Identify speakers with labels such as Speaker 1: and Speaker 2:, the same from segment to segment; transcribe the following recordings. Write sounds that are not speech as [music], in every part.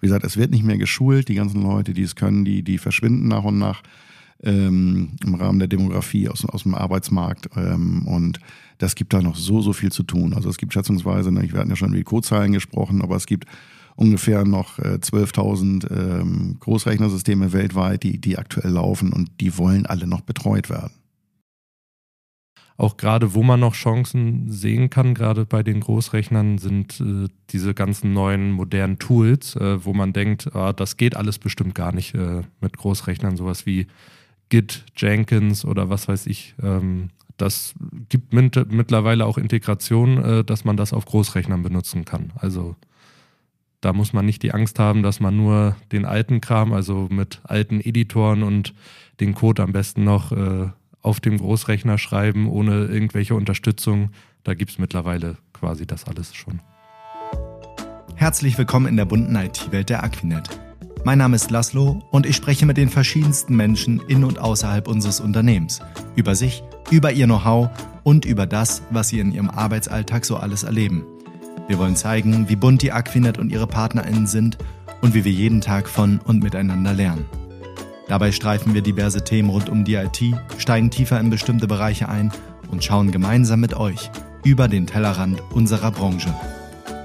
Speaker 1: Wie gesagt, es wird nicht mehr geschult. Die ganzen Leute, die es können, die, die verschwinden nach und nach ähm, im Rahmen der Demografie aus, aus dem Arbeitsmarkt. Ähm, und das gibt da noch so, so viel zu tun. Also es gibt schätzungsweise, ne, wir hatten ja schon über die Codezahlen gesprochen, aber es gibt ungefähr noch äh, 12.000 ähm, Großrechnersysteme weltweit, die, die aktuell laufen und die wollen alle noch betreut werden.
Speaker 2: Auch gerade, wo man noch Chancen sehen kann, gerade bei den Großrechnern, sind äh, diese ganzen neuen modernen Tools, äh, wo man denkt, ah, das geht alles bestimmt gar nicht äh, mit Großrechnern, sowas wie Git, Jenkins oder was weiß ich. Ähm, das gibt mit, mittlerweile auch Integration, äh, dass man das auf Großrechnern benutzen kann. Also da muss man nicht die Angst haben, dass man nur den alten Kram, also mit alten Editoren und den Code am besten noch äh, auf dem Großrechner schreiben, ohne irgendwelche Unterstützung. Da gibt es mittlerweile quasi das alles schon.
Speaker 3: Herzlich willkommen in der bunten IT-Welt der Aquinet. Mein Name ist Laszlo und ich spreche mit den verschiedensten Menschen in und außerhalb unseres Unternehmens über sich, über ihr Know-how und über das, was sie in ihrem Arbeitsalltag so alles erleben. Wir wollen zeigen, wie bunt die Aquinet und ihre PartnerInnen sind und wie wir jeden Tag von und miteinander lernen. Dabei streifen wir diverse Themen rund um die IT, steigen tiefer in bestimmte Bereiche ein und schauen gemeinsam mit euch über den Tellerrand unserer Branche.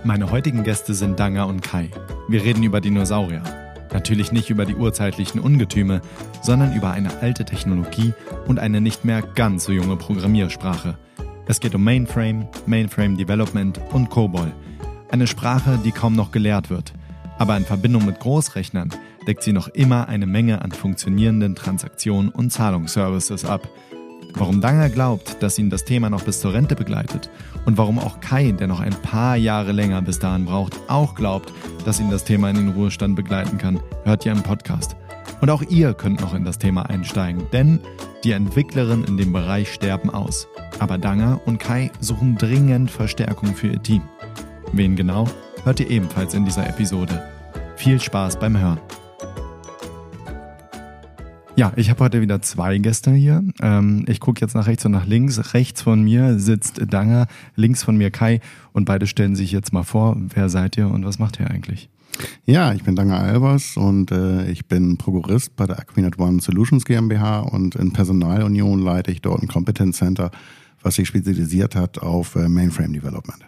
Speaker 3: Meine heutigen Gäste sind Danga und Kai. Wir reden über Dinosaurier. Natürlich nicht über die urzeitlichen Ungetüme, sondern über eine alte Technologie und eine nicht mehr ganz so junge Programmiersprache. Es geht um Mainframe, Mainframe Development und COBOL. Eine Sprache, die kaum noch gelehrt wird. Aber in Verbindung mit Großrechnern deckt sie noch immer eine Menge an funktionierenden Transaktionen und Zahlungsservices ab. Warum Danger glaubt, dass ihn das Thema noch bis zur Rente begleitet und warum auch Kai, der noch ein paar Jahre länger bis dahin braucht, auch glaubt, dass ihn das Thema in den Ruhestand begleiten kann, hört ihr im Podcast. Und auch ihr könnt noch in das Thema einsteigen, denn die Entwicklerinnen in dem Bereich sterben aus. Aber Danger und Kai suchen dringend Verstärkung für ihr Team. Wen genau, hört ihr ebenfalls in dieser Episode. Viel Spaß beim Hören. Ja, ich habe heute wieder zwei Gäste hier. Ähm, ich gucke jetzt nach rechts und nach links. Rechts von mir sitzt Danger, links von mir Kai und beide stellen sich jetzt mal vor, wer seid ihr und was macht ihr eigentlich?
Speaker 1: Ja, ich bin Danger Albers und äh, ich bin Prokurist bei der Aquinet One Solutions GmbH und in Personalunion leite ich dort ein Competence Center, was sich spezialisiert hat auf äh, Mainframe Development.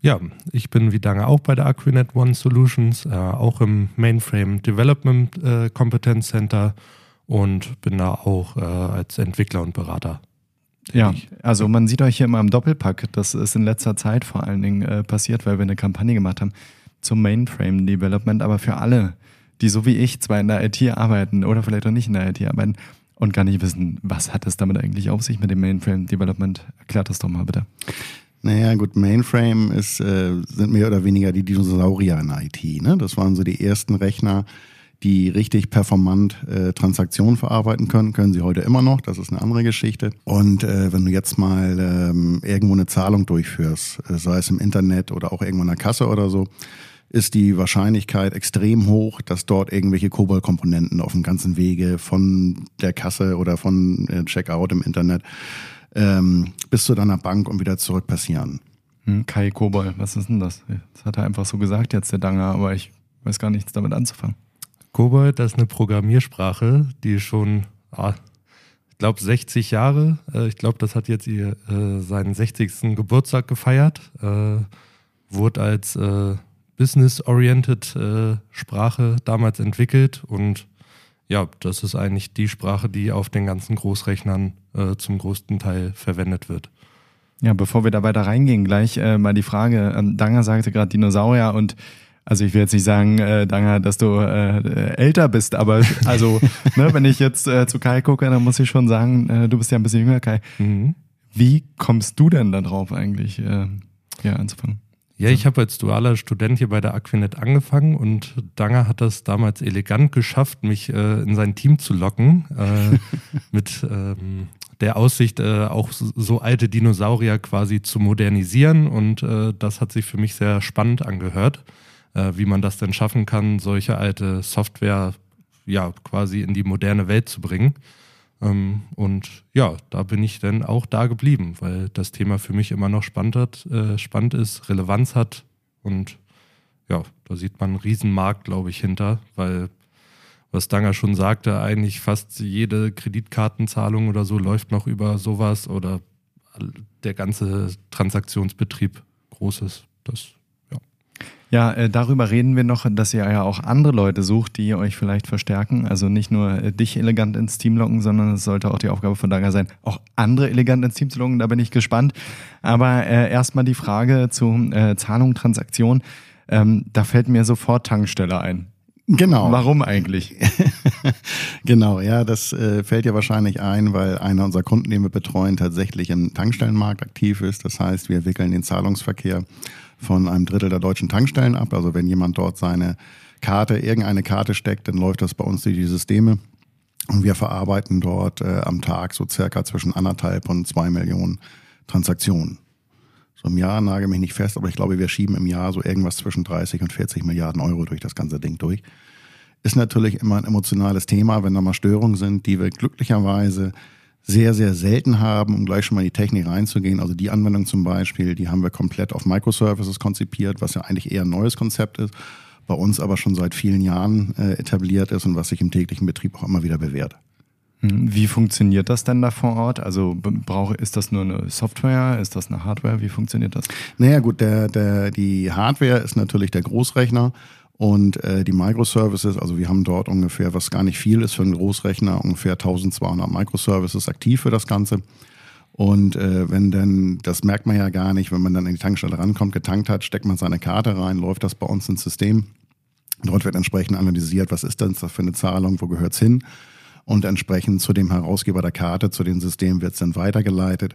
Speaker 2: Ja, ich bin wie Danger auch bei der Aquinet One Solutions, äh, auch im Mainframe Development äh, Competence Center und bin da auch äh, als Entwickler und Berater.
Speaker 3: Ja, also man sieht euch hier immer im Doppelpack. Das ist in letzter Zeit vor allen Dingen äh, passiert, weil wir eine Kampagne gemacht haben zum Mainframe Development, aber für alle, die so wie ich zwar in der IT arbeiten oder vielleicht auch nicht in der IT arbeiten und gar nicht wissen, was hat es damit eigentlich auf sich mit dem Mainframe Development. Erklärt das doch mal bitte.
Speaker 1: Naja, gut, Mainframe ist, äh, sind mehr oder weniger die Dinosaurier in der IT. Ne? Das waren so die ersten Rechner, die richtig performant äh, Transaktionen verarbeiten können, können sie heute immer noch. Das ist eine andere Geschichte. Und äh, wenn du jetzt mal ähm, irgendwo eine Zahlung durchführst, äh, sei es im Internet oder auch irgendwo in der Kasse oder so, ist die Wahrscheinlichkeit extrem hoch, dass dort irgendwelche Kobold-Komponenten auf dem ganzen Wege von der Kasse oder von äh, Checkout im Internet ähm, bis zu deiner Bank und wieder zurück passieren.
Speaker 3: Hm, Kai Kobol, was ist denn das? Das hat er einfach so gesagt jetzt, der Danger, aber ich weiß gar nichts damit anzufangen.
Speaker 2: Kobold, das ist eine Programmiersprache, die schon, ah, ich glaube, 60 Jahre, äh, ich glaube, das hat jetzt ihr, äh, seinen 60. Geburtstag gefeiert, äh, wurde als äh, business-oriented äh, Sprache damals entwickelt und ja, das ist eigentlich die Sprache, die auf den ganzen Großrechnern äh, zum größten Teil verwendet wird.
Speaker 3: Ja, bevor wir da weiter reingehen, gleich mal die Frage. Ähm, Danger sagte gerade Dinosaurier und also ich will jetzt nicht sagen, äh, Danger, dass du äh, älter bist, aber also, [laughs] ne, wenn ich jetzt äh, zu Kai gucke, dann muss ich schon sagen, äh, du bist ja ein bisschen jünger, Kai. Mhm. Wie kommst du denn da drauf eigentlich, äh, hier anzufangen?
Speaker 2: Ja, ich habe als dualer Student hier bei der Aquinet angefangen und Danger hat das damals elegant geschafft, mich äh, in sein Team zu locken. Äh, [laughs] mit ähm, der Aussicht, äh, auch so, so, alte Dinosaurier quasi zu modernisieren. Und äh, das hat sich für mich sehr spannend angehört äh, wie man das denn schaffen kann, solche alte Software ja quasi in die moderne Welt zu bringen. Ähm, und ja, da bin ich dann auch da geblieben, weil das Thema für mich immer noch spannend, hat, äh, spannend ist, Relevanz hat und ja, da sieht man einen Riesenmarkt, glaube ich, hinter, weil was Danger schon sagte, eigentlich fast jede Kreditkartenzahlung oder so läuft noch über sowas oder der ganze Transaktionsbetrieb groß ist. Das
Speaker 3: ja, äh, darüber reden wir noch, dass ihr ja auch andere Leute sucht, die euch vielleicht verstärken. Also nicht nur äh, dich elegant ins Team locken, sondern es sollte auch die Aufgabe von Daga sein, auch andere elegant ins Team zu locken. Da bin ich gespannt. Aber äh, erstmal die Frage zu äh, Zahlung, Transaktion. Ähm, da fällt mir sofort Tankstelle ein.
Speaker 1: Genau.
Speaker 3: Warum eigentlich? [laughs]
Speaker 1: genau, ja, das äh, fällt ja wahrscheinlich ein, weil einer unserer Kunden, den wir betreuen, tatsächlich im Tankstellenmarkt aktiv ist. Das heißt, wir wickeln den Zahlungsverkehr von einem Drittel der deutschen Tankstellen ab. Also wenn jemand dort seine Karte, irgendeine Karte steckt, dann läuft das bei uns durch die Systeme. Und wir verarbeiten dort äh, am Tag so circa zwischen anderthalb und zwei Millionen Transaktionen. So im Jahr nage mich nicht fest, aber ich glaube, wir schieben im Jahr so irgendwas zwischen 30 und 40 Milliarden Euro durch das ganze Ding durch. Ist natürlich immer ein emotionales Thema, wenn da mal Störungen sind, die wir glücklicherweise sehr, sehr selten haben, um gleich schon mal in die Technik reinzugehen. Also die Anwendung zum Beispiel, die haben wir komplett auf Microservices konzipiert, was ja eigentlich eher ein neues Konzept ist, bei uns aber schon seit vielen Jahren äh, etabliert ist und was sich im täglichen Betrieb auch immer wieder bewährt.
Speaker 3: Hm, wie funktioniert das denn da vor Ort? Also brauche, ist das nur eine Software? Ist das eine Hardware? Wie funktioniert das?
Speaker 1: Naja gut, der, der, die Hardware ist natürlich der Großrechner und äh, die Microservices, also wir haben dort ungefähr, was gar nicht viel ist für einen Großrechner, ungefähr 1200 Microservices aktiv für das Ganze. Und äh, wenn dann, das merkt man ja gar nicht, wenn man dann in die Tankstelle rankommt, getankt hat, steckt man seine Karte rein, läuft das bei uns ins System. Dort wird entsprechend analysiert, was ist denn das für eine Zahlung, wo gehört's hin? Und entsprechend zu dem Herausgeber der Karte, zu dem System wird es dann weitergeleitet,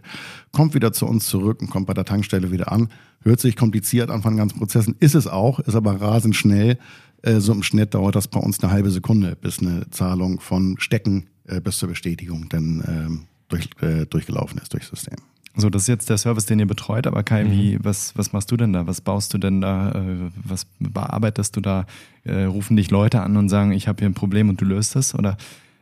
Speaker 1: kommt wieder zu uns zurück und kommt bei der Tankstelle wieder an. Hört sich kompliziert an von ganzen Prozessen, ist es auch, ist aber rasend schnell. Äh, so im Schnitt dauert das bei uns eine halbe Sekunde, bis eine Zahlung von Stecken äh, bis zur Bestätigung dann ähm, durch, äh, durchgelaufen ist durchs System.
Speaker 3: So, das ist jetzt der Service, den ihr betreut, aber Kai, mhm. wie, was, was machst du denn da? Was baust du denn da? Äh, was bearbeitest du da? Äh, rufen dich Leute an und sagen, ich habe hier ein Problem und du löst es? Oder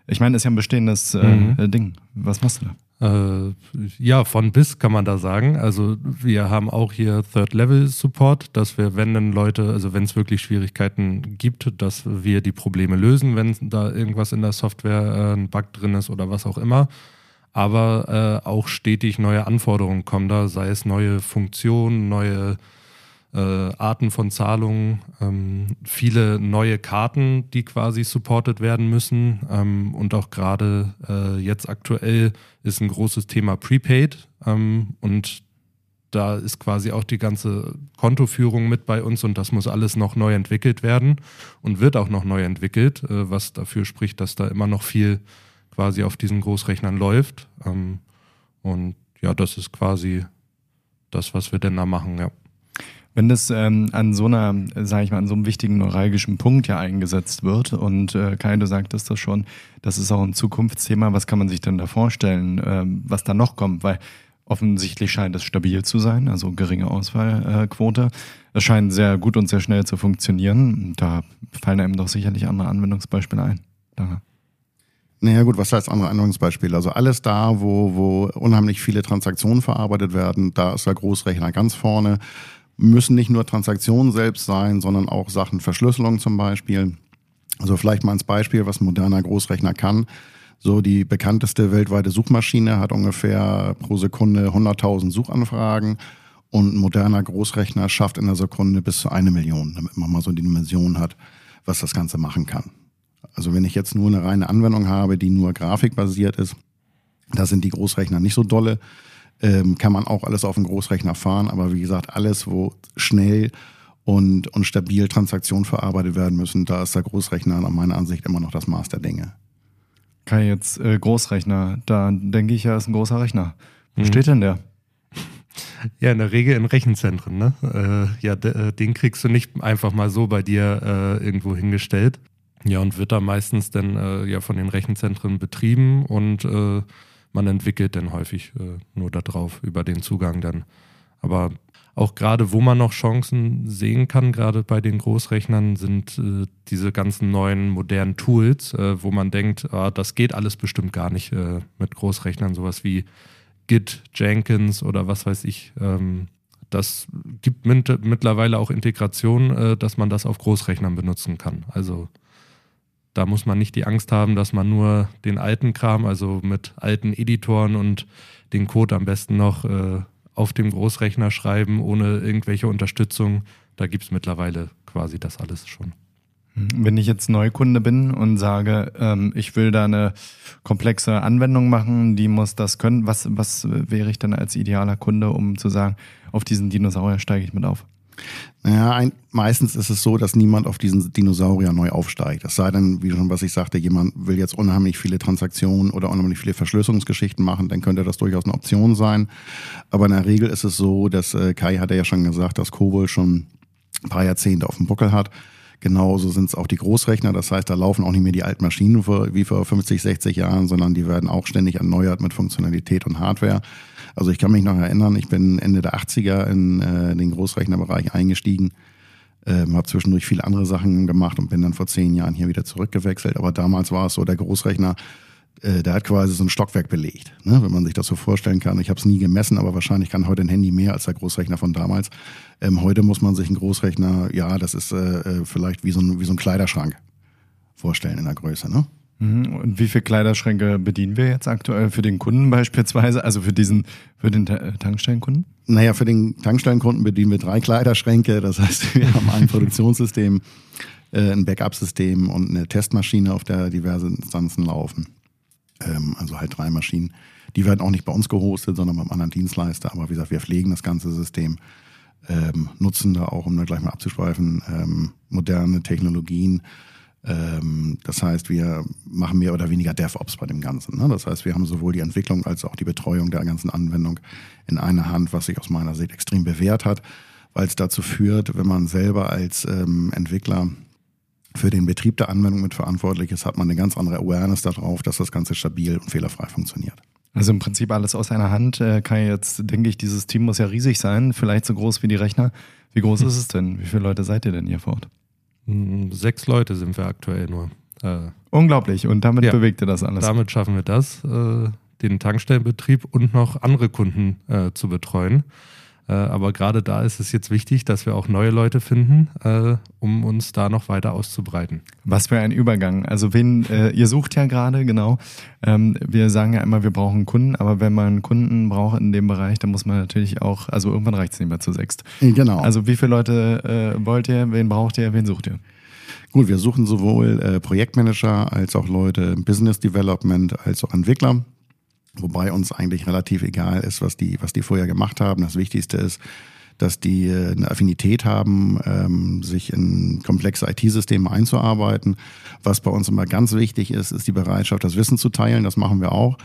Speaker 3: ich meine, das ist ja ein bestehendes äh, mhm. Ding. Was machst du da?
Speaker 2: Äh, ja, von bis kann man da sagen. Also wir haben auch hier Third-Level-Support, dass wir, wenn dann Leute, also wenn es wirklich Schwierigkeiten gibt, dass wir die Probleme lösen, wenn da irgendwas in der Software äh, ein Bug drin ist oder was auch immer. Aber äh, auch stetig neue Anforderungen kommen da, sei es neue Funktionen, neue äh, Arten von Zahlungen, ähm, viele neue Karten, die quasi supported werden müssen. Ähm, und auch gerade äh, jetzt aktuell ist ein großes Thema Prepaid. Ähm, und da ist quasi auch die ganze Kontoführung mit bei uns und das muss alles noch neu entwickelt werden und wird auch noch neu entwickelt, äh, was dafür spricht, dass da immer noch viel quasi auf diesen Großrechnern läuft. Ähm, und ja, das ist quasi das, was wir denn da machen, ja.
Speaker 3: Wenn das ähm, an so einer, sage ich mal, an so einem wichtigen neuralgischen Punkt ja eingesetzt wird und äh, Kai, du sagtest das schon, das ist auch ein Zukunftsthema, was kann man sich denn da vorstellen, ähm, was da noch kommt? Weil offensichtlich scheint es stabil zu sein, also geringe Ausfallquote. Es scheint sehr gut und sehr schnell zu funktionieren. Da fallen einem doch sicherlich andere Anwendungsbeispiele ein. Danke.
Speaker 1: Naja gut, was heißt andere Anwendungsbeispiele? Also alles da, wo, wo unheimlich viele Transaktionen verarbeitet werden, da ist der Großrechner ganz vorne müssen nicht nur Transaktionen selbst sein, sondern auch Sachen Verschlüsselung zum Beispiel. Also vielleicht mal als Beispiel, was ein moderner Großrechner kann. So die bekannteste weltweite Suchmaschine hat ungefähr pro Sekunde 100.000 Suchanfragen und ein moderner Großrechner schafft in der Sekunde bis zu eine Million, damit man mal so die Dimension hat, was das Ganze machen kann. Also wenn ich jetzt nur eine reine Anwendung habe, die nur grafikbasiert ist, da sind die Großrechner nicht so dolle ähm, kann man auch alles auf dem Großrechner fahren. Aber wie gesagt, alles, wo schnell und, und stabil Transaktionen verarbeitet werden müssen, da ist der Großrechner nach meiner Ansicht immer noch das Maß der Dinge.
Speaker 3: Kai, jetzt äh, Großrechner, da denke ich ja, ist ein großer Rechner. Wo mhm. steht denn der? [laughs]
Speaker 2: Ja, in der Regel in Rechenzentren. Ne? Äh, ja, äh, den kriegst du nicht einfach mal so bei dir äh, irgendwo hingestellt. Ja, und wird da meistens dann äh, ja von den Rechenzentren betrieben und äh, man entwickelt dann häufig äh, nur darauf, über den Zugang dann. Aber auch gerade, wo man noch Chancen sehen kann, gerade bei den Großrechnern, sind äh, diese ganzen neuen modernen Tools, äh, wo man denkt, ah, das geht alles bestimmt gar nicht äh, mit Großrechnern, sowas wie Git, Jenkins oder was weiß ich. Ähm, das gibt mit, mittlerweile auch Integration, äh, dass man das auf Großrechnern benutzen kann. Also da muss man nicht die Angst haben, dass man nur den alten Kram, also mit alten Editoren und den Code am besten noch äh, auf dem Großrechner schreiben, ohne irgendwelche Unterstützung. Da gibt es mittlerweile quasi das alles schon.
Speaker 3: Wenn ich jetzt Neukunde bin und sage, ähm, ich will da eine komplexe Anwendung machen, die muss das können, was, was wäre ich dann als idealer Kunde, um zu sagen, auf diesen Dinosaurier steige ich mit auf?
Speaker 1: Naja, ein, meistens ist es so, dass niemand auf diesen Dinosaurier neu aufsteigt. Es sei denn, wie schon was ich sagte, jemand will jetzt unheimlich viele Transaktionen oder unheimlich viele Verschlüsselungsgeschichten machen, dann könnte das durchaus eine Option sein. Aber in der Regel ist es so, dass äh, Kai hatte ja schon gesagt, dass Kobol schon ein paar Jahrzehnte auf dem Buckel hat Genauso sind es auch die Großrechner. Das heißt, da laufen auch nicht mehr die alten Maschinen wie vor 50, 60 Jahren, sondern die werden auch ständig erneuert mit Funktionalität und Hardware. Also ich kann mich noch erinnern, ich bin Ende der 80er in äh, den Großrechnerbereich eingestiegen, ähm, habe zwischendurch viele andere Sachen gemacht und bin dann vor zehn Jahren hier wieder zurückgewechselt. Aber damals war es so, der Großrechner äh, der hat quasi so ein Stockwerk belegt, ne? wenn man sich das so vorstellen kann. Ich habe es nie gemessen, aber wahrscheinlich kann heute ein Handy mehr als der Großrechner von damals. Ähm, heute muss man sich einen Großrechner, ja, das ist äh, äh, vielleicht wie so, ein, wie so ein Kleiderschrank vorstellen in der Größe. Ne?
Speaker 3: Mhm. Und wie viele Kleiderschränke bedienen wir jetzt aktuell für den Kunden beispielsweise, also für diesen, für den Tankstellenkunden?
Speaker 1: Naja, für den Tankstellenkunden bedienen wir drei Kleiderschränke. Das heißt, [laughs] wir haben ein Produktionssystem, äh, ein Backup-System und eine Testmaschine, auf der diverse Instanzen laufen. Ähm, also halt drei Maschinen. Die werden auch nicht bei uns gehostet, sondern beim anderen Dienstleister. Aber wie gesagt, wir pflegen das ganze System, ähm, nutzen da auch, um da gleich mal abzuschweifen, ähm, moderne Technologien. Ähm, das heißt, wir machen mehr oder weniger DevOps bei dem Ganzen. Ne? Das heißt, wir haben sowohl die Entwicklung als auch die Betreuung der ganzen Anwendung in einer Hand, was sich aus meiner Sicht extrem bewährt hat, weil es dazu führt, wenn man selber als ähm, Entwickler für den Betrieb der Anwendung mit verantwortlich ist, hat man eine ganz andere Awareness darauf, dass das Ganze stabil und fehlerfrei funktioniert.
Speaker 3: Also im Prinzip alles aus einer Hand. Äh, kann jetzt, denke ich, dieses Team muss ja riesig sein, vielleicht so groß wie die Rechner. Wie groß [laughs] ist es denn? Wie viele Leute seid ihr denn hier vor Ort?
Speaker 2: Sechs Leute sind wir aktuell nur.
Speaker 3: Äh, Unglaublich. Und damit ja, bewegt ihr das alles?
Speaker 2: Damit schaffen wir das, äh, den Tankstellenbetrieb und noch andere Kunden äh, zu betreuen. Äh, aber gerade da ist es jetzt wichtig, dass wir auch neue Leute finden, äh, um uns da noch weiter auszubreiten.
Speaker 3: Was für ein Übergang. Also wen, äh, ihr sucht ja gerade, genau. Ähm, wir sagen ja immer, wir brauchen Kunden, aber wenn man Kunden braucht in dem Bereich, dann muss man natürlich auch, also irgendwann reicht es nicht mehr zu sechst.
Speaker 1: Genau.
Speaker 3: Also wie viele Leute äh, wollt ihr, wen braucht ihr, wen sucht ihr?
Speaker 1: Gut, wir suchen sowohl äh, Projektmanager als auch Leute im Business Development als auch Entwickler. Wobei uns eigentlich relativ egal ist, was die, was die vorher gemacht haben. Das Wichtigste ist, dass die äh, eine Affinität haben, ähm, sich in komplexe IT-Systeme einzuarbeiten. Was bei uns immer ganz wichtig ist, ist die Bereitschaft, das Wissen zu teilen. Das machen wir auch.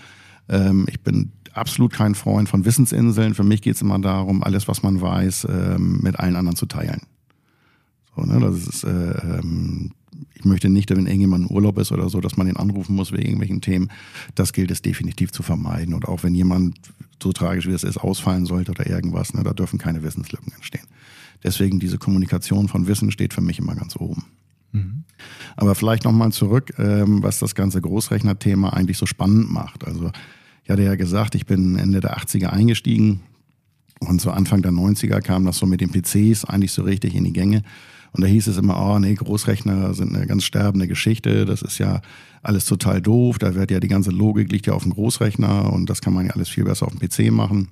Speaker 1: Ähm, ich bin absolut kein Freund von Wissensinseln. Für mich geht es immer darum, alles, was man weiß, ähm, mit allen anderen zu teilen. So, ne? Das ist, äh, ähm, ich möchte nicht, wenn irgendjemand im Urlaub ist oder so, dass man ihn anrufen muss wegen irgendwelchen Themen. Das gilt es definitiv zu vermeiden. Und auch wenn jemand so tragisch wie es ist, ausfallen sollte oder irgendwas, ne, da dürfen keine Wissenslücken entstehen. Deswegen diese Kommunikation von Wissen steht für mich immer ganz oben. Mhm. Aber vielleicht nochmal zurück, ähm, was das ganze Großrechner-Thema eigentlich so spannend macht. Also ich hatte ja gesagt, ich bin Ende der 80er eingestiegen und so Anfang der 90er kam das so mit den PCs eigentlich so richtig in die Gänge. Und da hieß es immer, oh nee, Großrechner sind eine ganz sterbende Geschichte, das ist ja alles total doof, da wird ja die ganze Logik liegt ja auf dem Großrechner und das kann man ja alles viel besser auf dem PC machen.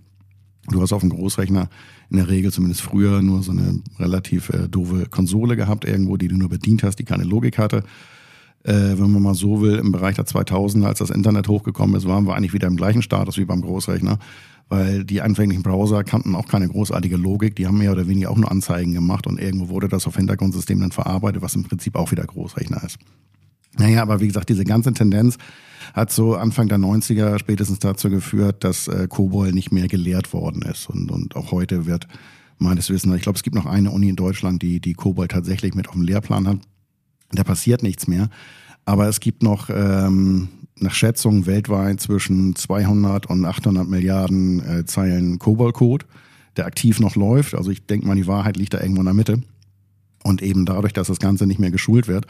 Speaker 1: Du hast auf dem Großrechner in der Regel zumindest früher nur so eine relativ äh, doofe Konsole gehabt irgendwo, die du nur bedient hast, die keine Logik hatte. Äh, wenn man mal so will, im Bereich der 2000 als das Internet hochgekommen ist, waren wir eigentlich wieder im gleichen Status wie beim Großrechner weil die anfänglichen Browser kannten auch keine großartige Logik, die haben mehr oder weniger auch nur Anzeigen gemacht und irgendwo wurde das auf Hintergrundsystemen dann verarbeitet, was im Prinzip auch wieder Großrechner ist. Naja, aber wie gesagt, diese ganze Tendenz hat so Anfang der 90er spätestens dazu geführt, dass äh, COBOL nicht mehr gelehrt worden ist. Und, und auch heute wird meines Wissens, ich glaube, es gibt noch eine Uni in Deutschland, die, die COBOL tatsächlich mit auf dem Lehrplan hat. Da passiert nichts mehr. Aber es gibt noch ähm, nach Schätzungen weltweit zwischen 200 und 800 Milliarden äh, Zeilen COBOL-Code, der aktiv noch läuft. Also ich denke mal, die Wahrheit liegt da irgendwo in der Mitte. Und eben dadurch, dass das Ganze nicht mehr geschult wird,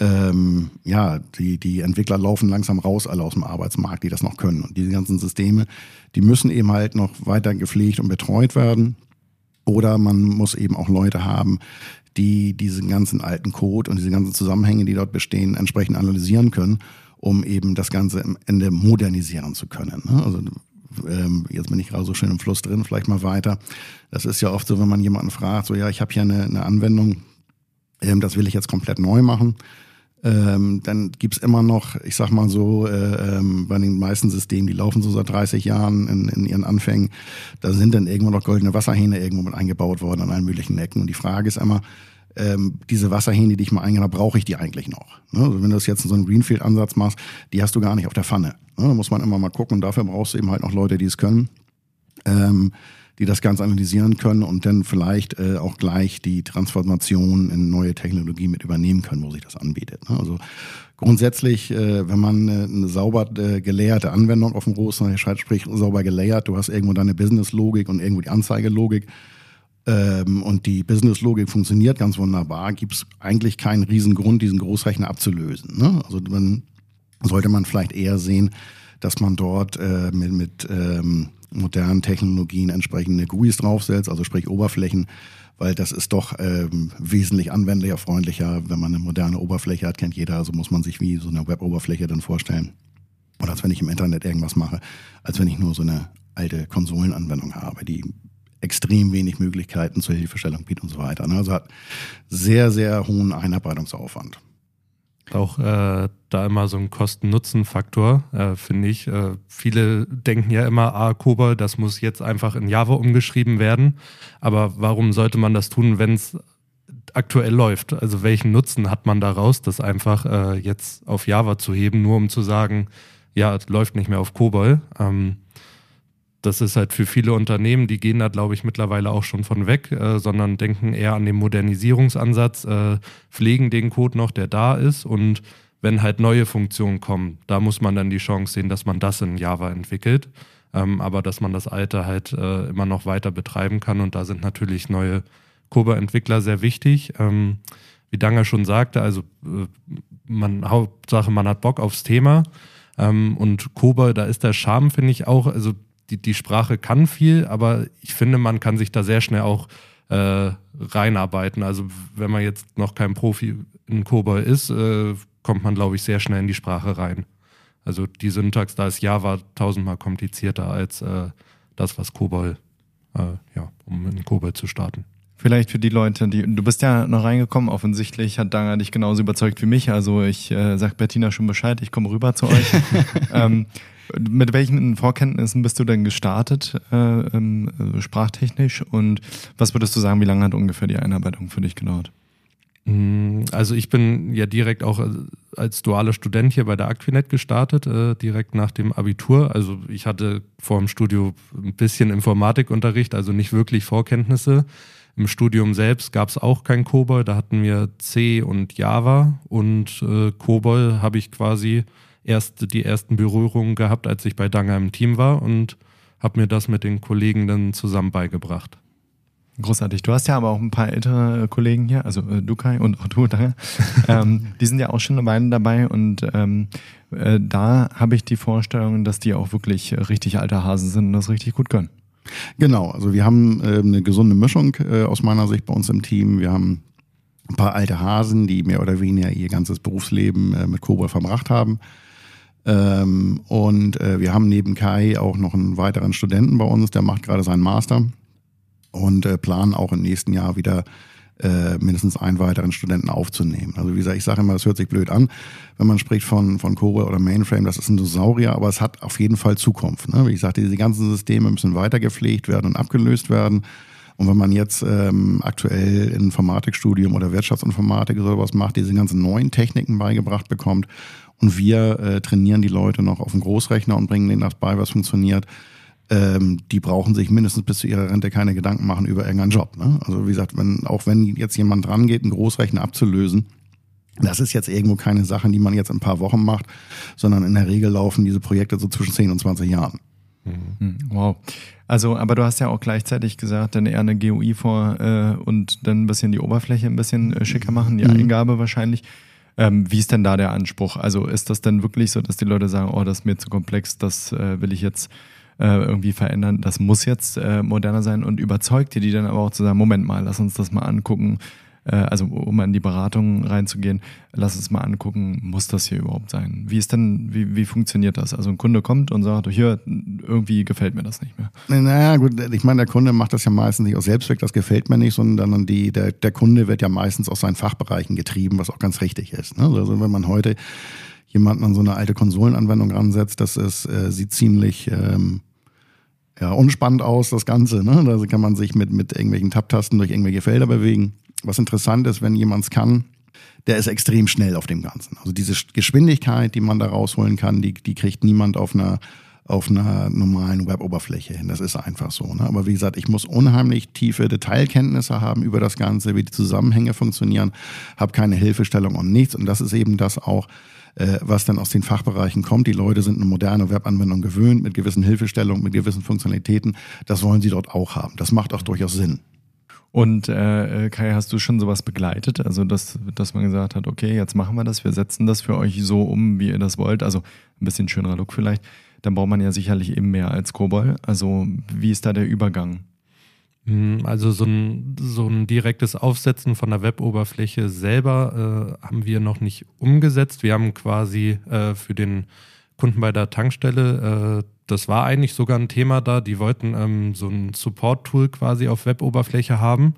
Speaker 1: ähm, ja, die, die Entwickler laufen langsam raus alle aus dem Arbeitsmarkt, die das noch können. Und diese ganzen Systeme, die müssen eben halt noch weiter gepflegt und betreut werden. Oder man muss eben auch Leute haben, die diesen ganzen alten Code und diese ganzen Zusammenhänge, die dort bestehen, entsprechend analysieren können, um eben das Ganze am Ende modernisieren zu können. Ne? Also ähm, jetzt bin ich gerade so schön im Fluss drin, vielleicht mal weiter. Das ist ja oft so, wenn man jemanden fragt, so ja, ich habe hier eine, eine Anwendung, ähm, das will ich jetzt komplett neu machen. Ähm, dann gibt's immer noch, ich sag mal so, äh, ähm, bei den meisten Systemen, die laufen so seit 30 Jahren in, in ihren Anfängen, da sind dann irgendwo noch goldene Wasserhähne irgendwo mit eingebaut worden an allen möglichen Ecken. Und die Frage ist immer, ähm, diese Wasserhähne, die ich mal eingebaut habe, brauche ich die eigentlich noch? Ne? Also wenn du das jetzt in so einen Greenfield-Ansatz machst, die hast du gar nicht auf der Pfanne. Ne? Da muss man immer mal gucken und dafür brauchst du eben halt noch Leute, die es können. Ähm, die das Ganze analysieren können und dann vielleicht äh, auch gleich die Transformation in neue Technologie mit übernehmen können, wo sich das anbietet. Ne? Also grundsätzlich, äh, wenn man äh, eine sauber äh, gelehrte Anwendung auf dem schreibt, sprich sauber gelayert, du hast irgendwo deine Business-Logik und irgendwo die Anzeigelogik ähm, und die Business-Logik funktioniert ganz wunderbar, gibt es eigentlich keinen Riesengrund, diesen Großrechner abzulösen. Ne? Also dann sollte man vielleicht eher sehen, dass man dort äh, mit, mit ähm, modernen Technologien entsprechende GUIs draufsetzt, also sprich Oberflächen, weil das ist doch ähm, wesentlich anwendlicher, freundlicher, wenn man eine moderne Oberfläche hat, kennt jeder, also muss man sich wie so eine Web-Oberfläche dann vorstellen. Oder als wenn ich im Internet irgendwas mache, als wenn ich nur so eine alte Konsolenanwendung habe, die extrem wenig Möglichkeiten zur Hilfestellung bietet und so weiter. Ne? Also hat sehr, sehr hohen Einarbeitungsaufwand.
Speaker 2: Auch äh, da immer so ein Kosten-Nutzen-Faktor, äh, finde ich. Äh, viele denken ja immer, ah, Cobol, das muss jetzt einfach in Java umgeschrieben werden. Aber warum sollte man das tun, wenn es aktuell läuft? Also welchen Nutzen hat man daraus, das einfach äh, jetzt auf Java zu heben, nur um zu sagen, ja, es läuft nicht mehr auf Cobol? Ähm, das ist halt für viele Unternehmen, die gehen da, glaube ich, mittlerweile auch schon von weg, äh, sondern denken eher an den Modernisierungsansatz, äh, pflegen den Code noch, der da ist und wenn halt neue Funktionen kommen, da muss man dann die Chance sehen, dass man das in Java entwickelt, ähm, aber dass man das alte halt äh, immer noch weiter betreiben kann und da sind natürlich neue Koba-Entwickler sehr wichtig. Ähm, wie Danger schon sagte, also äh, man, Hauptsache man hat Bock aufs Thema. Ähm, und Koba, da ist der Charme, finde ich auch, also die, die Sprache kann viel, aber ich finde, man kann sich da sehr schnell auch äh, reinarbeiten. Also wenn man jetzt noch kein Profi in COBOL ist, äh, kommt man, glaube ich, sehr schnell in die Sprache rein. Also die Syntax, da ist Java tausendmal komplizierter als äh, das, was COBOL, äh, ja, um in COBOL zu starten.
Speaker 3: Vielleicht für die Leute, die du bist ja noch reingekommen, offensichtlich hat Danger dich genauso überzeugt wie mich. Also ich äh, sag Bettina schon Bescheid, ich komme rüber zu euch. [laughs] ähm, mit welchen Vorkenntnissen bist du denn gestartet, äh, ähm, sprachtechnisch? Und was würdest du sagen, wie lange hat ungefähr die Einarbeitung für dich gedauert?
Speaker 2: Mm, also ich bin ja direkt auch als dualer Student hier bei der Aquinet gestartet, äh, direkt nach dem Abitur. Also ich hatte vor dem Studio ein bisschen Informatikunterricht, also nicht wirklich Vorkenntnisse. Im Studium selbst gab es auch kein COBOL, da hatten wir C und Java und äh, COBOL habe ich quasi erst die ersten Berührungen gehabt, als ich bei Danger im Team war und habe mir das mit den Kollegen dann zusammen beigebracht.
Speaker 3: Großartig. Du hast ja aber auch ein paar ältere Kollegen hier, also äh, Dukai und auch du, Danger. [laughs] ähm, die sind ja auch schon eine Weile dabei und ähm, äh, da habe ich die Vorstellung, dass die auch wirklich richtig alte Hasen sind und das richtig gut können.
Speaker 1: Genau, also wir haben äh, eine gesunde Mischung äh, aus meiner Sicht bei uns im Team. Wir haben ein paar alte Hasen, die mehr oder weniger ihr ganzes Berufsleben äh, mit Kobold verbracht haben. Ähm, und äh, wir haben neben Kai auch noch einen weiteren Studenten bei uns, der macht gerade seinen Master und äh, planen auch im nächsten Jahr wieder äh, mindestens einen weiteren Studenten aufzunehmen. Also wie gesagt, ich sage immer, das hört sich blöd an, wenn man spricht von, von Cobol oder Mainframe, das ist ein Dinosaurier, aber es hat auf jeden Fall Zukunft. Ne? Wie ich sagte, diese ganzen Systeme müssen weiter gepflegt werden und abgelöst werden. Und wenn man jetzt ähm, aktuell Informatikstudium oder Wirtschaftsinformatik oder sowas macht, diese ganzen neuen Techniken beigebracht bekommt und wir äh, trainieren die Leute noch auf dem Großrechner und bringen denen das bei, was funktioniert, ähm, die brauchen sich mindestens bis zu ihrer Rente keine Gedanken machen über irgendeinen Job. Ne? Also wie gesagt, wenn, auch wenn jetzt jemand dran geht, einen Großrechner abzulösen, das ist jetzt irgendwo keine Sache, die man jetzt in ein paar Wochen macht, sondern in der Regel laufen diese Projekte so zwischen 10 und 20 Jahren.
Speaker 3: Mhm. Wow. Also, aber du hast ja auch gleichzeitig gesagt, dann eher eine GUI vor äh, und dann ein bisschen die Oberfläche ein bisschen äh, schicker machen, die mhm. Eingabe wahrscheinlich. Ähm, wie ist denn da der Anspruch? Also ist das denn wirklich so, dass die Leute sagen, oh, das ist mir zu komplex, das äh, will ich jetzt äh, irgendwie verändern. Das muss jetzt äh, moderner sein und überzeugt ihr die dann aber auch zu sagen, Moment mal, lass uns das mal angucken äh, also um in die Beratung reinzugehen, lass uns mal angucken, muss das hier überhaupt sein? Wie ist denn, wie, wie funktioniert das? Also ein Kunde kommt und sagt, hier, irgendwie gefällt mir das nicht mehr.
Speaker 1: Naja, gut, ich meine, der Kunde macht das ja meistens nicht aus Selbstzweck, das gefällt mir nicht, sondern die, der, der Kunde wird ja meistens aus seinen Fachbereichen getrieben, was auch ganz richtig ist. Ne? Also wenn man heute jemanden an so eine alte Konsolenanwendung ransetzt, das ist, äh, sieht ziemlich ähm, ja, unspannend aus, das Ganze. Ne? Da kann man sich mit, mit irgendwelchen Tab-Tasten durch irgendwelche Felder bewegen was interessant ist, wenn jemand es kann, der ist extrem schnell auf dem Ganzen. Also diese Geschwindigkeit, die man da rausholen kann, die, die kriegt niemand auf einer auf einer normalen Web-Oberfläche hin. Das ist einfach so. Ne? Aber wie gesagt, ich muss unheimlich tiefe Detailkenntnisse haben über das Ganze, wie die Zusammenhänge funktionieren, habe keine Hilfestellung und nichts. Und das ist eben das auch, äh, was dann aus den Fachbereichen kommt. Die Leute sind eine moderne Webanwendung gewöhnt mit gewissen Hilfestellungen, mit gewissen Funktionalitäten. Das wollen sie dort auch haben. Das macht auch durchaus Sinn.
Speaker 3: Und äh, Kai, hast du schon sowas begleitet? Also, dass, dass man gesagt hat, okay, jetzt machen wir das, wir setzen das für euch so um, wie ihr das wollt. Also ein bisschen schönerer Look vielleicht. Dann braucht man ja sicherlich eben mehr als Kobol. Also, wie ist da der Übergang?
Speaker 2: Hm, also so ein, so ein direktes Aufsetzen von der Weboberfläche selber äh, haben wir noch nicht umgesetzt. Wir haben quasi äh, für den Kunden bei der Tankstelle äh, das war eigentlich sogar ein Thema da. Die wollten ähm, so ein Support-Tool quasi auf Web-Oberfläche haben.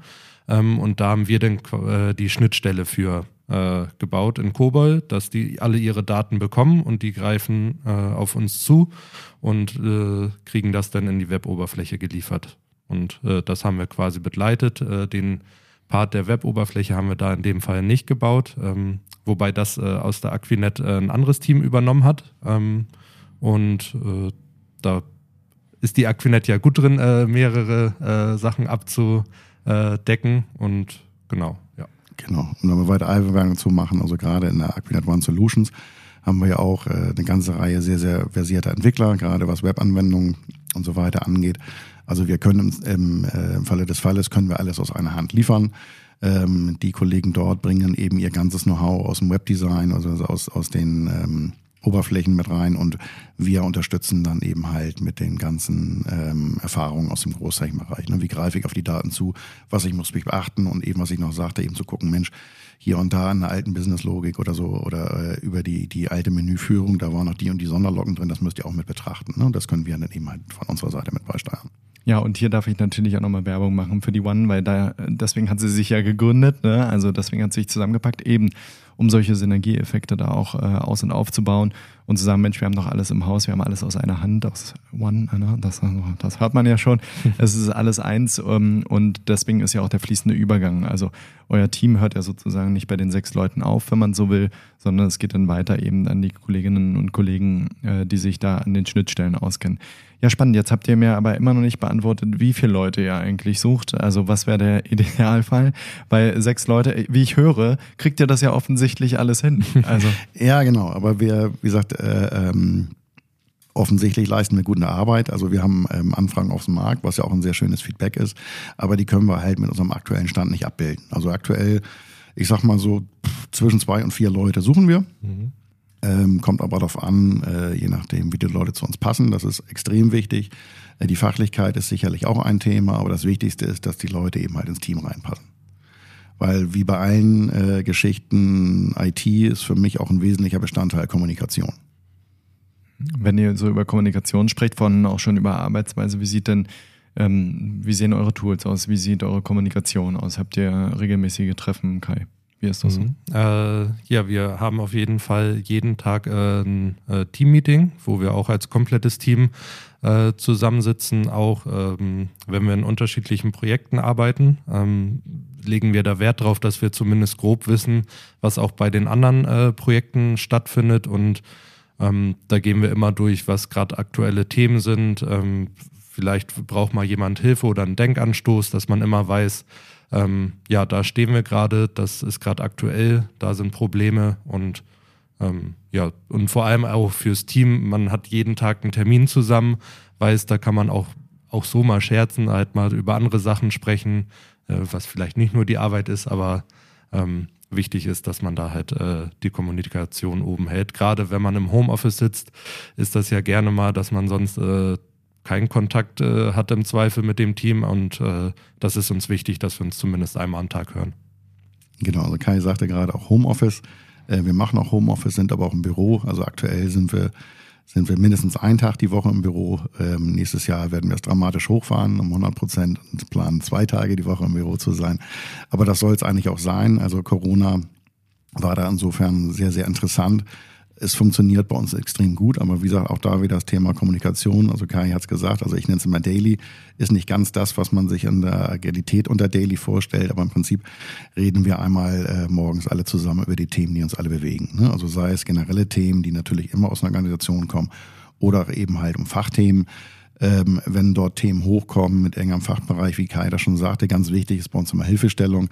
Speaker 2: Ähm, und da haben wir dann äh, die Schnittstelle für äh, gebaut in COBOL, dass die alle ihre Daten bekommen und die greifen äh, auf uns zu und äh, kriegen das dann in die Web-Oberfläche geliefert. Und äh, das haben wir quasi begleitet. Äh, den Part der Web-Oberfläche haben wir da in dem Fall nicht gebaut, ähm, wobei das aus der Aquinet ein anderes Team übernommen hat. Ähm, und da ist die Aquinet ja gut drin, äh, mehrere äh, Sachen abzudecken und genau.
Speaker 1: Genau, um da weiter Einwerbung zu machen, also gerade in der Aquinet One Solutions haben wir ja auch äh, eine ganze Reihe sehr, sehr versierter Entwickler, gerade was Webanwendungen und so weiter angeht. Also wir können im, äh, im Falle des Falles können wir alles aus einer Hand liefern. Ähm, die Kollegen dort bringen eben ihr ganzes Know-how aus dem Webdesign, also aus, aus den ähm, Oberflächen mit rein und wir unterstützen dann eben halt mit den ganzen ähm, Erfahrungen aus dem Großzeichenbereich. Ne? Wie greife ich auf die Daten zu, was ich muss mich beachten und eben, was ich noch sagte, eben zu gucken, Mensch, hier und da in der alten Businesslogik oder so oder äh, über die, die alte Menüführung, da waren noch die und die Sonderlocken drin, das müsst ihr auch mit betrachten. Ne? Das können wir dann eben halt von unserer Seite mit beisteuern.
Speaker 3: Ja, und hier darf ich natürlich auch nochmal Werbung machen für die One, weil da, deswegen hat sie sich ja gegründet, ne? also deswegen hat sie sich zusammengepackt, eben um solche Synergieeffekte da auch äh, aus- und aufzubauen und zu sagen, Mensch, wir haben doch alles im Haus, wir haben alles aus einer Hand, aus One, ne? das, das hört man ja schon. Es ist alles eins ähm, und deswegen ist ja auch der fließende Übergang. Also euer Team hört ja sozusagen nicht bei den sechs Leuten auf, wenn man so will, sondern es geht dann weiter eben an die Kolleginnen und Kollegen, äh, die sich da an den Schnittstellen auskennen. Ja, spannend. Jetzt habt ihr mir aber immer noch nicht beantwortet, wie viele Leute ihr eigentlich sucht. Also was wäre der [laughs] Idealfall? Weil sechs Leute, wie ich höre, kriegt ihr das ja offensichtlich alles hin. Also [laughs]
Speaker 1: ja, genau. Aber wir, wie gesagt, äh, ähm, offensichtlich leisten wir gute Arbeit. Also wir haben ähm, Anfragen auf dem Markt, was ja auch ein sehr schönes Feedback ist. Aber die können wir halt mit unserem aktuellen Stand nicht abbilden. Also aktuell, ich sag mal so, zwischen zwei und vier Leute suchen wir. Mhm. Ähm, kommt aber darauf an, äh, je nachdem, wie die Leute zu uns passen. Das ist extrem wichtig. Äh, die Fachlichkeit ist sicherlich auch ein Thema, aber das Wichtigste ist, dass die Leute eben halt ins Team reinpassen. Weil wie bei allen äh, Geschichten, IT ist für mich auch ein wesentlicher Bestandteil Kommunikation.
Speaker 3: Wenn ihr so über Kommunikation spricht, von auch schon über Arbeitsweise, wie sieht denn, ähm, wie sehen eure Tools aus? Wie sieht eure Kommunikation aus? Habt ihr regelmäßige Treffen, Kai? Wie ist das? Mhm.
Speaker 2: Äh, ja, wir haben auf jeden Fall jeden Tag äh, ein äh, Team-Meeting, wo wir auch als komplettes Team äh, zusammensitzen. Auch ähm, wenn wir in unterschiedlichen Projekten arbeiten, ähm, legen wir da Wert drauf, dass wir zumindest grob wissen, was auch bei den anderen äh, Projekten stattfindet. Und ähm, da gehen wir immer durch, was gerade aktuelle Themen sind. Ähm, vielleicht braucht mal jemand Hilfe oder einen Denkanstoß, dass man immer weiß, ähm, ja, da stehen wir gerade, das ist gerade aktuell, da sind Probleme und ähm, ja, und vor allem auch fürs Team, man hat jeden Tag einen Termin zusammen, weiß, da kann man auch, auch so mal scherzen, halt mal über andere Sachen sprechen, äh, was vielleicht nicht nur die Arbeit ist, aber ähm, wichtig ist, dass man da halt äh, die Kommunikation oben hält. Gerade wenn man im Homeoffice sitzt, ist das ja gerne mal, dass man sonst äh, keinen Kontakt äh, hat im Zweifel mit dem Team und äh, das ist uns wichtig, dass wir uns zumindest einmal am Tag hören.
Speaker 1: Genau, also Kai sagte gerade auch Homeoffice. Äh, wir machen auch Homeoffice, sind aber auch im Büro. Also aktuell sind wir, sind wir mindestens einen Tag die Woche im Büro. Ähm, nächstes Jahr werden wir es dramatisch hochfahren um 100 Prozent und planen zwei Tage die Woche im Büro zu sein. Aber das soll es eigentlich auch sein. Also Corona war da insofern sehr, sehr interessant es funktioniert bei uns extrem gut, aber wie gesagt, auch da wieder das Thema Kommunikation. Also Kai hat es gesagt, also ich nenne es immer Daily, ist nicht ganz das, was man sich in der Agilität unter Daily vorstellt, aber im Prinzip reden wir einmal äh, morgens alle zusammen über die Themen, die uns alle bewegen. Ne? Also sei es generelle Themen, die natürlich immer aus einer Organisation kommen, oder eben halt um Fachthemen. Ähm, wenn dort Themen hochkommen mit engem Fachbereich, wie Kai das schon sagte, ganz wichtig ist bei uns immer Hilfestellung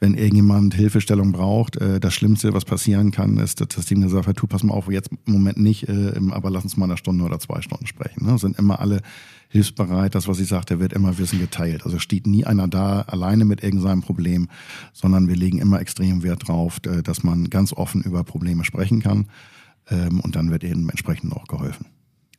Speaker 1: wenn irgendjemand Hilfestellung braucht, äh, das Schlimmste, was passieren kann, ist, dass das Team gesagt hat, tu, pass mal auf, jetzt im Moment nicht, äh, aber lass uns mal eine Stunde oder zwei Stunden sprechen. Ne? Sind immer alle hilfsbereit. Das, was ich sagte, wird immer Wissen geteilt. Also steht nie einer da alleine mit irgendeinem Problem, sondern wir legen immer extrem Wert drauf, dass man ganz offen über Probleme sprechen kann. Ähm, und dann wird eben entsprechend auch geholfen.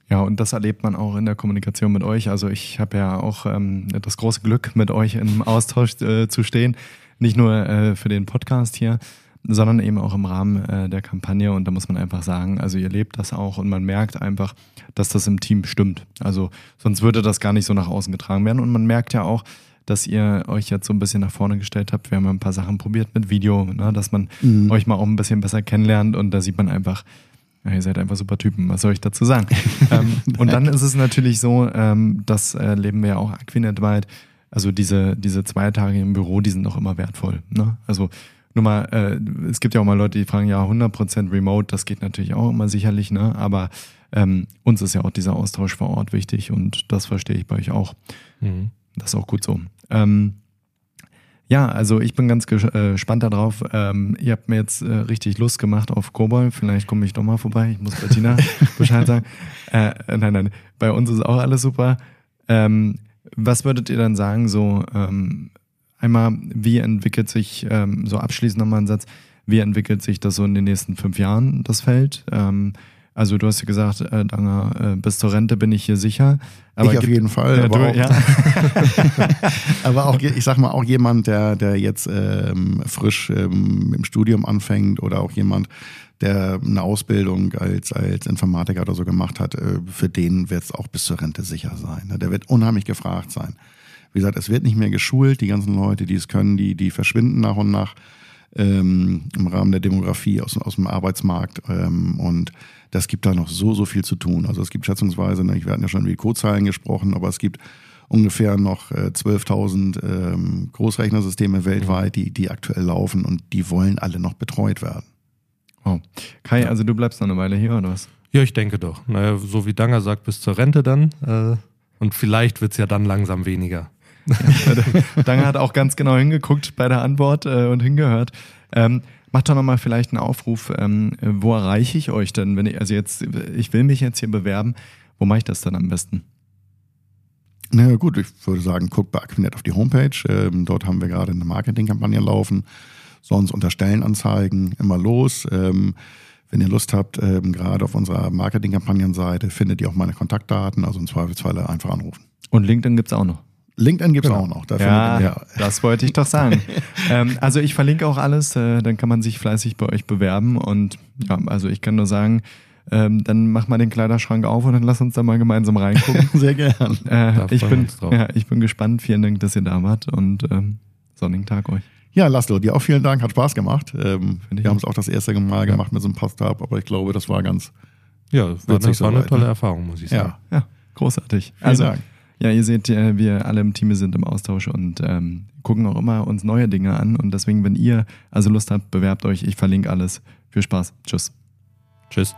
Speaker 3: Ja, und das erlebt man auch in der Kommunikation mit euch. Also ich habe ja auch ähm, das große Glück, mit euch im Austausch äh, zu stehen. Nicht nur äh, für den Podcast hier, sondern eben auch im Rahmen äh, der Kampagne. Und da muss man einfach sagen, also ihr lebt das auch und man merkt einfach, dass das im Team stimmt. Also sonst würde das gar nicht so nach außen getragen werden. Und man merkt ja auch, dass ihr euch jetzt so ein bisschen nach vorne gestellt habt. Wir haben ein paar Sachen probiert mit Video, ne, dass man mhm. euch mal auch ein bisschen besser kennenlernt. Und da sieht man einfach, ja, ihr seid einfach super Typen, was soll ich dazu sagen? [laughs] ähm, und dann ist es natürlich so, ähm, das äh, leben wir ja auch Aquinet weit, also diese, diese zwei Tage im Büro, die sind noch immer wertvoll. Ne? Also nur mal, äh, es gibt ja auch mal Leute, die fragen, ja, 100% Remote, das geht natürlich auch immer sicherlich, ne? aber ähm, uns ist ja auch dieser Austausch vor Ort wichtig und das verstehe ich bei euch auch. Mhm. Das ist auch gut so. Ähm, ja, also ich bin ganz äh, gespannt darauf. Ähm, ihr habt mir jetzt äh, richtig Lust gemacht auf Cobol. Vielleicht komme ich doch mal vorbei. Ich muss Bettina [laughs] Bescheid sagen. Äh, nein, nein, bei uns ist auch alles super. Ähm, was würdet ihr dann sagen, so ähm, einmal, wie entwickelt sich, ähm, so abschließend nochmal ein Satz, wie entwickelt sich das so in den nächsten fünf Jahren, das Feld? Also du hast ja gesagt, äh, Danger, äh, bis zur Rente bin ich hier sicher.
Speaker 1: Aber ich auf jeden Fall. aber, du, auch, ja. [laughs] aber auch, ich sag mal, auch jemand, der, der jetzt ähm, frisch ähm, im Studium anfängt oder auch jemand, der eine Ausbildung als, als Informatiker oder so gemacht hat, äh, für den wird es auch bis zur Rente sicher sein. Ne? Der wird unheimlich gefragt sein. Wie gesagt, es wird nicht mehr geschult. Die ganzen Leute, die es können, die, die verschwinden nach und nach ähm, im Rahmen der Demografie aus, aus dem Arbeitsmarkt. Ähm, und das gibt da noch so, so viel zu tun. Also es gibt schätzungsweise, ne, wir hatten ja schon über die Codezahlen gesprochen, aber es gibt ungefähr noch äh, 12.000 ähm, Großrechnersysteme weltweit, die, die aktuell laufen und die wollen alle noch betreut werden.
Speaker 3: Oh. Kai, also du bleibst noch eine Weile hier, oder was?
Speaker 2: Ja, ich denke doch. Naja, so wie Danger sagt, bis zur Rente dann. Äh, und vielleicht wird es ja dann langsam weniger.
Speaker 3: Ja, [laughs] Danger hat auch ganz genau hingeguckt bei der Antwort äh, und hingehört. Ähm, macht doch nochmal vielleicht einen Aufruf, ähm, wo erreiche ich euch denn, wenn ich, also jetzt, ich will mich jetzt hier bewerben, wo mache ich das dann am besten?
Speaker 1: Na ja, gut, ich würde sagen, guckt bei Aquinet auf die Homepage. Ähm, dort haben wir gerade eine Marketingkampagne laufen sonst unter Stellenanzeigen immer los. Ähm, wenn ihr Lust habt, ähm, gerade auf unserer Marketingkampagnenseite findet ihr auch meine Kontaktdaten, also im Zweifelsfall einfach anrufen.
Speaker 3: Und LinkedIn gibt es auch noch.
Speaker 1: LinkedIn gibt es genau. auch noch.
Speaker 3: Da ja, ja, das wollte ich doch sagen. [laughs] ähm, also ich verlinke auch alles, äh, dann kann man sich fleißig bei euch bewerben. Und ja, also ich kann nur sagen, ähm, dann mach mal den Kleiderschrank auf und dann lass uns da mal gemeinsam reingucken. [laughs]
Speaker 1: Sehr gern.
Speaker 3: Äh, ich, bin, ja, ich bin gespannt. Vielen Dank, dass ihr da wart und ähm, sonnigen Tag euch.
Speaker 1: Ja, Laszlo, dir auch vielen Dank, hat Spaß gemacht. Ähm, wir haben es auch das erste Mal gemacht mit so einem Post-Up, aber ich glaube, das war ganz.
Speaker 2: Ja, das war, eine, war eine tolle ne? Erfahrung, muss ich sagen.
Speaker 3: Ja, ja großartig. Vielen also, Dank. Ja, ihr seht, äh, wir alle im Team sind im Austausch und ähm, gucken auch immer uns neue Dinge an. Und deswegen, wenn ihr also Lust habt, bewerbt euch. Ich verlinke alles. Viel Spaß. Tschüss.
Speaker 2: Tschüss.